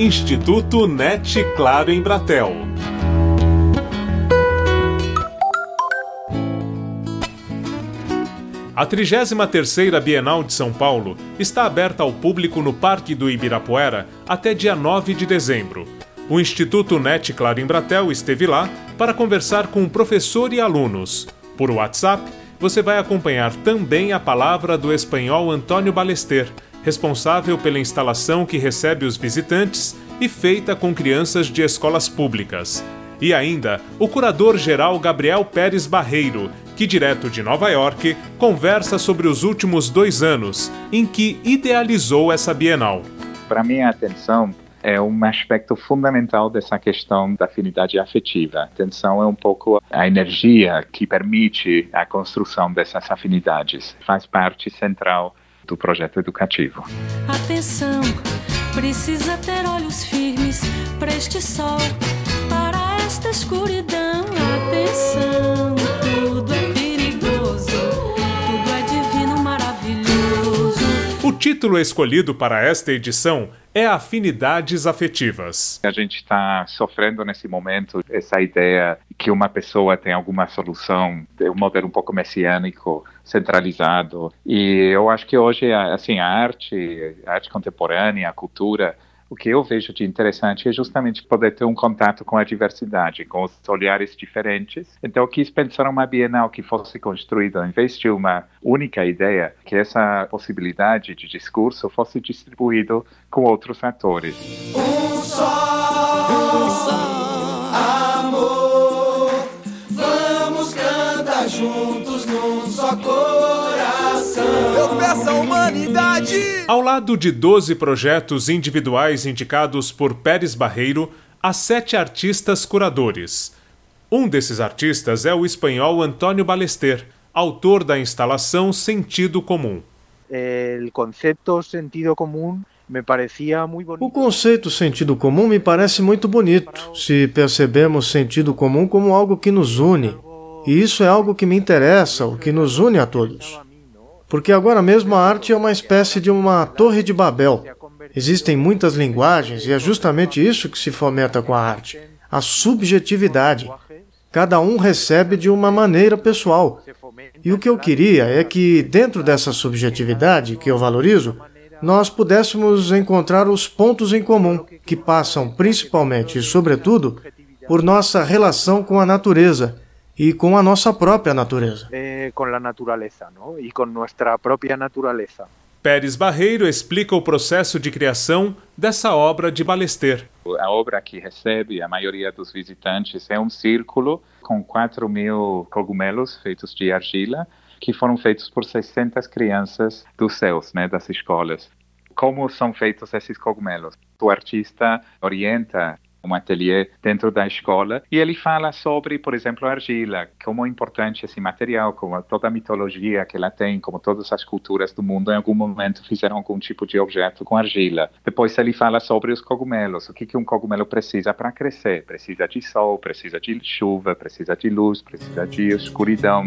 Instituto NET Claro em Bratel. A 33ª Bienal de São Paulo está aberta ao público no Parque do Ibirapuera até dia 9 de dezembro. O Instituto NET Claro em Bratel esteve lá para conversar com professor e alunos. Por WhatsApp, você vai acompanhar também a palavra do espanhol Antônio Balester, responsável pela instalação que recebe os visitantes e feita com crianças de escolas públicas. E ainda o curador-geral Gabriel Pérez Barreiro, que, direto de Nova York, conversa sobre os últimos dois anos em que idealizou essa Bienal. Para mim, a atenção é um aspecto fundamental dessa questão da afinidade afetiva. A atenção é um pouco a energia que permite a construção dessas afinidades. Faz parte central do projeto educativo. Atenção, precisa ter olhos firmes para este sol, para esta escuridão. Atenção, tudo é perigoso, tudo é divino, maravilhoso. O título escolhido para esta edição é Afinidades Afetivas. A gente está sofrendo nesse momento essa ideia que uma pessoa tem alguma solução, um modelo um pouco messiânico, centralizado. E eu acho que hoje, assim, a arte, a arte contemporânea, a cultura, o que eu vejo de interessante é justamente poder ter um contato com a diversidade, com os olhares diferentes. Então, eu quis pensar uma Bienal que fosse construída, em vez de uma única ideia, que essa possibilidade de discurso fosse distribuído com outros atores. Eu peço a humanidade ao lado de 12 projetos individuais indicados por Pérez Barreiro, há sete artistas curadores. Um desses artistas é o espanhol Antônio Balester, autor da instalação Sentido Comum. O conceito sentido comum me parecia muito bonito. O conceito sentido comum me parece muito bonito, se percebemos sentido comum como algo que nos une. E isso é algo que me interessa, o que nos une a todos. Porque agora mesmo a arte é uma espécie de uma torre de Babel. Existem muitas linguagens e é justamente isso que se fomenta com a arte: a subjetividade. Cada um recebe de uma maneira pessoal. E o que eu queria é que, dentro dessa subjetividade que eu valorizo, nós pudéssemos encontrar os pontos em comum, que passam principalmente e, sobretudo, por nossa relação com a natureza e com a nossa própria natureza. É, com a natureza, não? E com nossa própria natureza. Pérez Barreiro explica o processo de criação dessa obra de Balester. A obra que recebe a maioria dos visitantes é um círculo com 4 mil cogumelos feitos de argila, que foram feitos por 600 crianças dos céus, né, das escolas. Como são feitos esses cogumelos? O artista orienta um ateliê dentro da escola e ele fala sobre, por exemplo, a argila, como é importante esse material, como toda a mitologia que ela tem, como todas as culturas do mundo em algum momento fizeram algum tipo de objeto com argila. Depois ele fala sobre os cogumelos, o que, que um cogumelo precisa para crescer. Precisa de sol, precisa de chuva, precisa de luz, precisa de escuridão.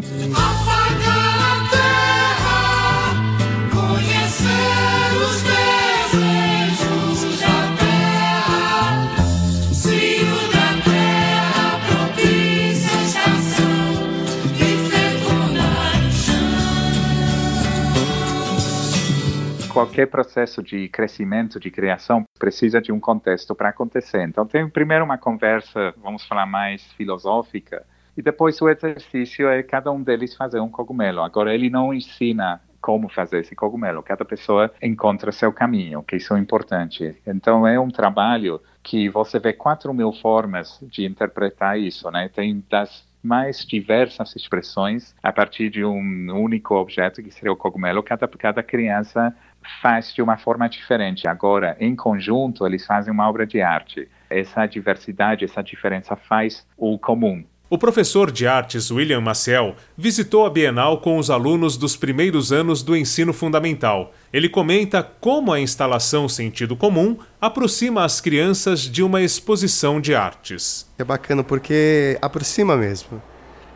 Qualquer processo de crescimento, de criação, precisa de um contexto para acontecer. Então, tem primeiro uma conversa, vamos falar mais filosófica, e depois o exercício é cada um deles fazer um cogumelo. Agora, ele não ensina como fazer esse cogumelo. Cada pessoa encontra seu caminho, que isso é importante. Então, é um trabalho que você vê quatro mil formas de interpretar isso, né? Tem das mais diversas expressões a partir de um único objeto que seria o cogumelo. Cada, cada criança faz de uma forma diferente. Agora, em conjunto, eles fazem uma obra de arte. Essa diversidade, essa diferença faz o comum. O professor de artes William Maciel visitou a Bienal com os alunos dos primeiros anos do ensino fundamental. Ele comenta como a instalação Sentido Comum aproxima as crianças de uma exposição de artes. É bacana porque aproxima mesmo.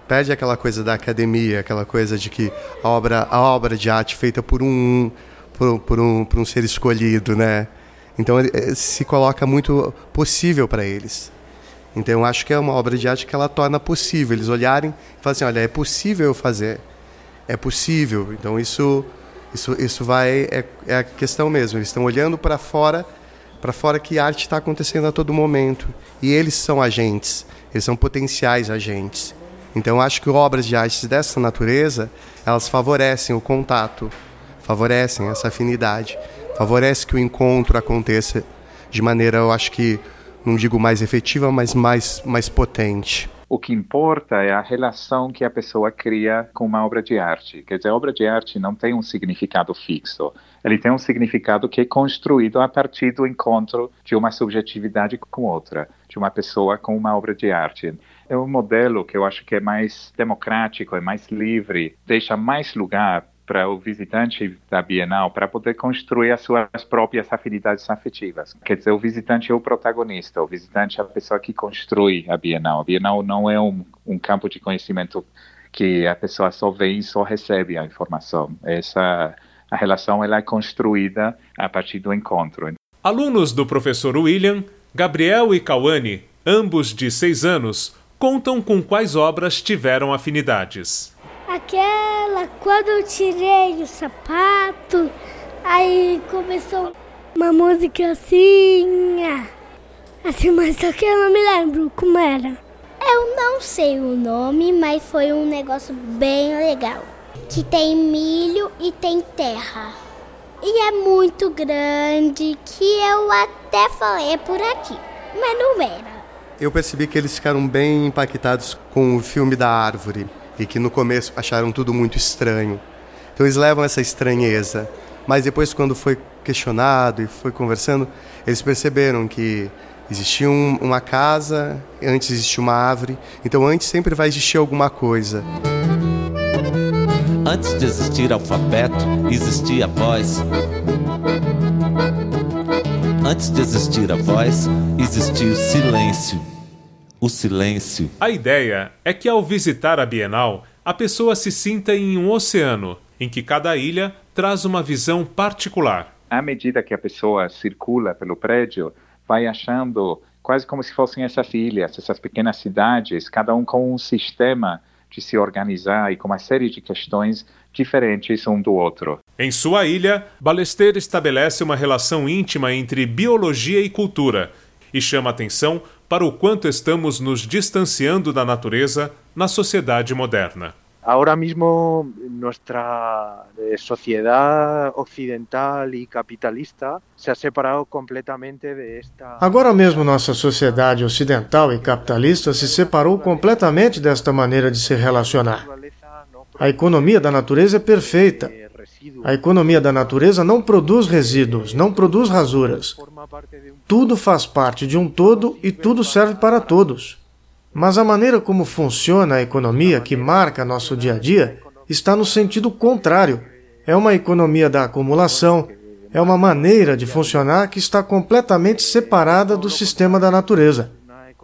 Perde aquela coisa da academia, aquela coisa de que a obra, a obra de arte feita por um por, por, um, por um ser escolhido, né? Então ele se coloca muito possível para eles. Então eu acho que é uma obra de arte que ela torna possível eles olharem e falarem assim, olha, é possível eu fazer, é possível. Então isso isso, isso vai é, é a questão mesmo. Eles estão olhando para fora, para fora que arte está acontecendo a todo momento e eles são agentes, eles são potenciais agentes. Então eu acho que obras de arte dessa natureza elas favorecem o contato, favorecem essa afinidade, favorece que o encontro aconteça de maneira, eu acho que não digo mais efetiva, mas mais, mais potente. O que importa é a relação que a pessoa cria com uma obra de arte. Quer dizer, a obra de arte não tem um significado fixo. Ele tem um significado que é construído a partir do encontro de uma subjetividade com outra, de uma pessoa com uma obra de arte. É um modelo que eu acho que é mais democrático, é mais livre, deixa mais lugar para o visitante da Bienal para poder construir as suas próprias afinidades afetivas. Quer dizer, o visitante é o protagonista, o visitante é a pessoa que constrói a Bienal. A Bienal não é um, um campo de conhecimento que a pessoa só vê e só recebe a informação. Essa a relação ela é construída a partir do encontro. Alunos do professor William, Gabriel e Cauane, ambos de seis anos, contam com quais obras tiveram afinidades. Aquela, quando eu tirei o sapato, aí começou uma música assim. Assim, mas só que eu não me lembro como era. Eu não sei o nome, mas foi um negócio bem legal. Que tem milho e tem terra. E é muito grande que eu até falei é por aqui, mas não era. Eu percebi que eles ficaram bem impactados com o filme da árvore e que no começo acharam tudo muito estranho. Então eles levam essa estranheza, mas depois quando foi questionado e foi conversando, eles perceberam que existia um, uma casa, antes existia uma árvore, então antes sempre vai existir alguma coisa. Antes de existir alfabeto, existia voz. Antes de existir a voz, existia o silêncio o silêncio. A ideia é que ao visitar a Bienal, a pessoa se sinta em um oceano, em que cada ilha traz uma visão particular. À medida que a pessoa circula pelo prédio, vai achando quase como se fossem essas ilhas, essas pequenas cidades, cada um com um sistema de se organizar e com uma série de questões diferentes um do outro. Em sua ilha, Balester estabelece uma relação íntima entre biologia e cultura e chama atenção para o quanto estamos nos distanciando da natureza na sociedade moderna. Ahora mismo nuestra eh, sociedad occidental y capitalista se ha separado completamente de esta. Agora mesmo nossa sociedade ocidental e capitalista se separou completamente desta maneira de se relacionar. A economia da natureza é perfeita. A economia da natureza não produz resíduos, não produz rasuras. Tudo faz parte de um todo e tudo serve para todos. Mas a maneira como funciona a economia que marca nosso dia a dia está no sentido contrário. É uma economia da acumulação, é uma maneira de funcionar que está completamente separada do sistema da natureza.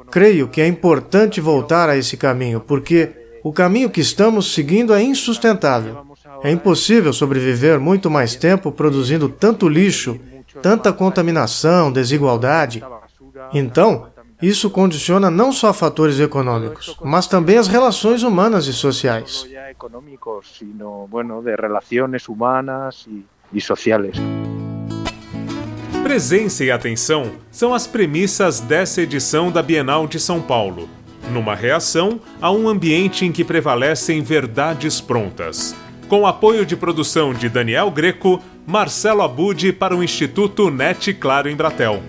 Creio que é importante voltar a esse caminho, porque o caminho que estamos seguindo é insustentável. É impossível sobreviver muito mais tempo produzindo tanto lixo, tanta contaminação, desigualdade. Então, isso condiciona não só fatores econômicos, mas também as relações humanas e sociais. Presença e atenção são as premissas dessa edição da Bienal de São Paulo, numa reação a um ambiente em que prevalecem verdades prontas com apoio de produção de Daniel Greco, Marcelo Abud para o Instituto NET Claro em Bratel.